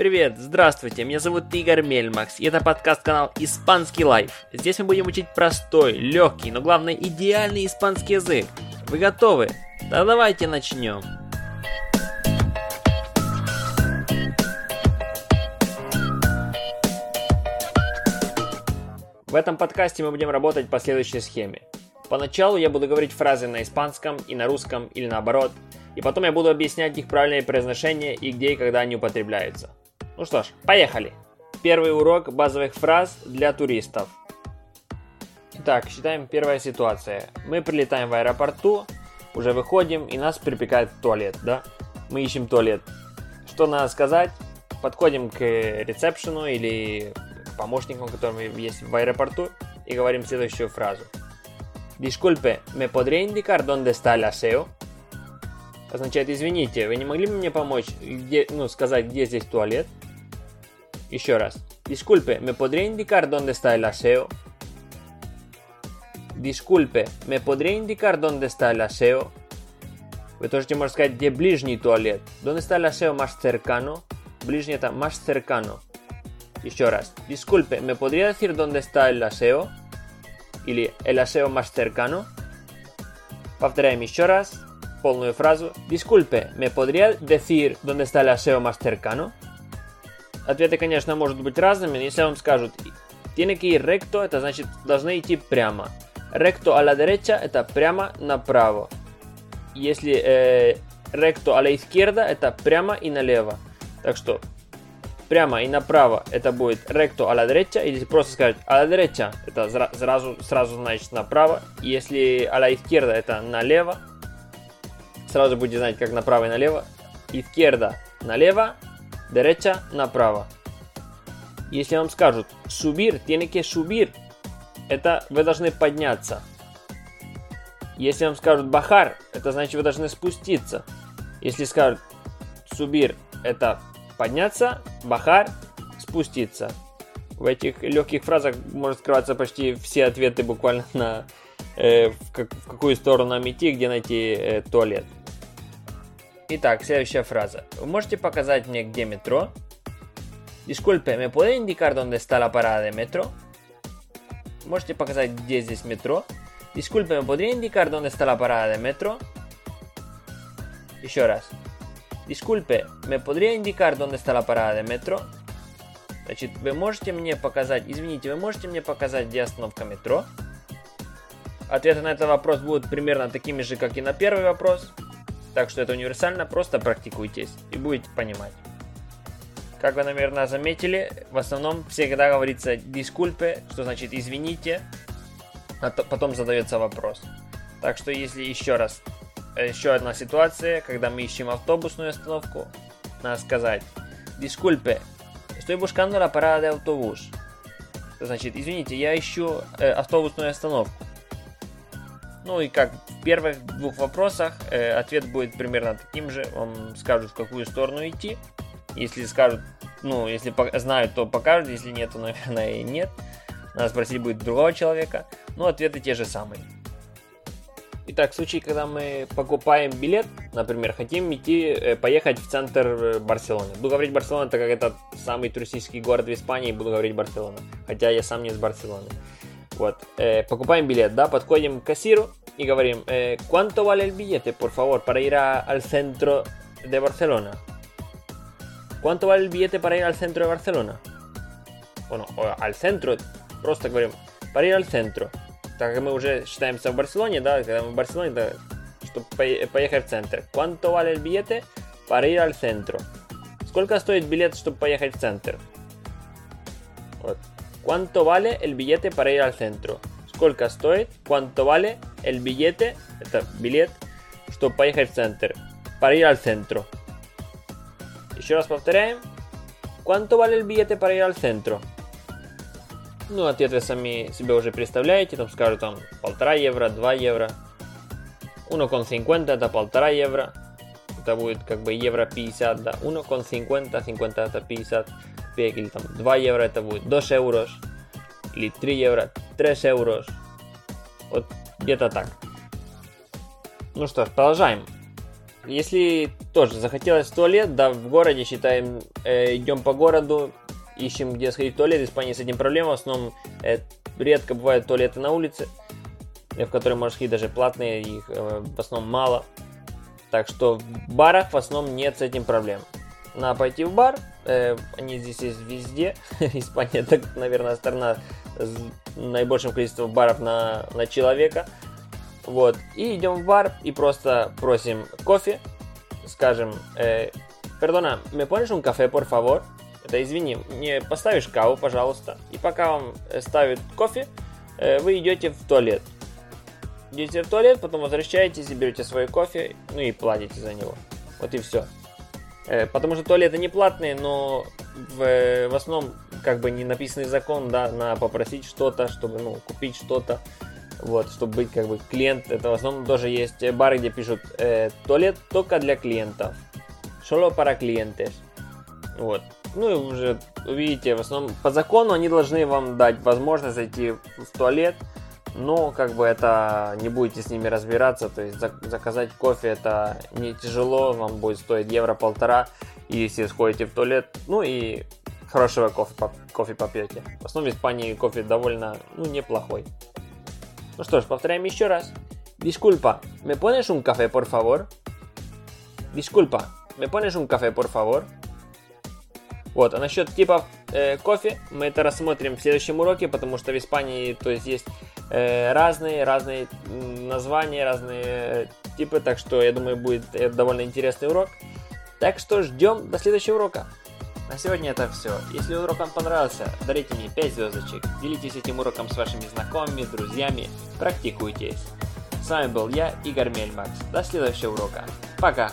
Привет, здравствуйте, меня зовут Игорь Мельмакс, и это подкаст-канал Испанский Life. Здесь мы будем учить простой, легкий, но главное идеальный испанский язык. Вы готовы? Да давайте начнем. В этом подкасте мы будем работать по следующей схеме. Поначалу я буду говорить фразы на испанском и на русском или наоборот, и потом я буду объяснять их правильное произношение и где и когда они употребляются. Ну что ж, поехали. Первый урок базовых фраз для туристов. Итак, считаем первая ситуация. Мы прилетаем в аэропорту, уже выходим и нас припекает в туалет, да? Мы ищем туалет. Что надо сказать? Подходим к ресепшену или помощникам, которые есть в аэропорту, и говорим следующую фразу. Disculpe, ¿me podría indicar dónde está el aseo? Означает, извините, вы не могли бы мне помочь, где, ну, сказать, где здесь туалет? Еще раз. Disculpe, ¿me podría indicar dónde está el aseo? Disculpe, ¿me podría indicar dónde está el aseo? Вы тоже можете сказать, где ближний туалет. ¿Dónde está el aseo más cercano? Ближний это más cercano. Еще раз. Disculpe, ¿me podría decir dónde está el aseo? Или el aseo más cercano? Повторяем еще раз полную фразу. Disculpe, ¿me podría decir dónde está el aseo más cercano? Ответы, конечно, могут быть разными, но если вам скажут tiene que ir recto, это значит должны идти прямо. Recto a la derecha это прямо направо. Если э, recto a la izquierda это прямо и налево. Так что прямо и направо это будет recto a la derecha, или просто сказать a la derecha, это сразу, сразу значит направо. Если a la izquierda это налево, сразу будете знать, как направо и налево. Izquierda налево, derecha направо. Если вам скажут subir, tiene que subir, это вы должны подняться. Если вам скажут бахар, это значит вы должны спуститься. Если скажут subir, это подняться, бахар, спуститься. В этих легких фразах может скрываться почти все ответы буквально на э, в, как, в какую сторону нам идти, где найти э, туалет. Итак, следующая фраза. Вы можете показать мне, где метро? Disculpe, ¿me puede indicar dónde está la parada de metro? Можете показать, где здесь метро? Disculpe, ¿me podría indicar dónde está la parada de metro? Еще раз. Disculpe, ¿me podría indicar dónde está la parada de metro? Значит, вы можете мне показать, извините, вы можете мне показать, где остановка метро? Ответы на этот вопрос будут примерно такими же, как и на первый вопрос. Так что это универсально, просто практикуйтесь и будете понимать. Как вы, наверное, заметили, в основном всегда говорится disculpe, что значит извините, а то, потом задается вопрос. Так что если еще раз, э, еще одна ситуация, когда мы ищем автобусную остановку, надо сказать disculpe, estoy buscando la parada de autobús. Значит, извините, я ищу э, автобусную остановку. Ну и как в первых двух вопросах э, ответ будет примерно таким же. Вам скажут, в какую сторону идти. Если скажут, ну, если знают, то покажут. Если нет, то, наверное, и нет. Надо спросить будет другого человека. Но ответы те же самые. Итак, в случае, когда мы покупаем билет, например, хотим идти, э, поехать в центр э, Барселоны. Буду говорить Барселона, так как это самый туристический город в Испании, буду говорить Барселона. Хотя я сам не из Барселоны. Вот, э, покупаем билет, да, подходим к кассиру и говорим, э, ¿cuánto vale el billete, por favor, para ir a, al centro de Barcelona? ¿Cuánto vale el billete para ir al centro de Barcelona? Bueno, al centro, просто говорим, para ir al centro. Так как мы уже считаемся в Барселоне, да, когда мы в Барселоне, да, чтобы поехать в центр. ¿Cuánto vale el billete para ir al centro? Сколько стоит билет, чтобы поехать в центр? Вот. ¿Cuánto vale el billete para ir al centro? Сколько стоит? ¿Cuánto vale el billete? Это билет, чтобы поехать в центр. Para ir al centro. Еще раз повторяем. ¿Cuánto vale el billete para ir al centro? Ну, ответ вы сами себе уже представляете. Там скажут там полтора евро, 2 евро. 1,50 это полтора евро. Это будет как бы евро 50, да. 1,50, 50 это 50 копеек, или там 2 евро это будет 2 euros, или 3 евро 3 euros. Вот где-то так. Ну что ж, продолжаем. если тоже захотелось в туалет, да, в городе, считаем, э, идем по городу, ищем, где сходить в туалет. В Испании с этим проблема. В основном э, редко бывают туалеты на улице, э, в которые можно сходить даже платные, их э, в основном мало. Так что в барах в основном нет с этим проблем. Надо пойти в бар, они здесь есть везде. Испания, так, наверное, страна с наибольшим количеством баров на, на человека. Вот, и идем в бар и просто просим кофе, скажем, э, Perdona, ¿me pones un café, por favor? Это извини, мне поставишь каву, пожалуйста. И пока вам э, ставят кофе, э, вы идете в туалет. Идете в туалет, потом возвращаетесь и берете свой кофе, ну и платите за него. Вот и все. Э, потому что туалеты не платные, но в, в основном как бы не написанный закон, да, на попросить что-то, чтобы, ну, купить что-то, вот, чтобы быть как бы клиент. Это в основном тоже есть бары, где пишут э, туалет только для клиентов. Solo para clientes. Вот. Ну и уже увидите, в основном по закону они должны вам дать возможность зайти в туалет, но как бы это не будете с ними разбираться, то есть заказать кофе это не тяжело, вам будет стоить евро полтора, если сходите в туалет, ну и хорошего кофе, кофе попьете. В основном в Испании кофе довольно, ну, неплохой. Ну что ж, повторяем еще раз. Disculpa, ¿me pones un café, por favor? Disculpa, ¿me pones un café, por favor? Вот, а насчет типа э, кофе мы это рассмотрим в следующем уроке, потому что в Испании, то есть, есть разные, разные названия, разные э, типы, так что я думаю будет это довольно интересный урок. Так что ждем до следующего урока. На сегодня это все. Если урок вам понравился, дарите мне 5 звездочек, делитесь этим уроком с вашими знакомыми, друзьями, практикуйтесь. С вами был я, Игорь Мельмакс. До следующего урока. Пока!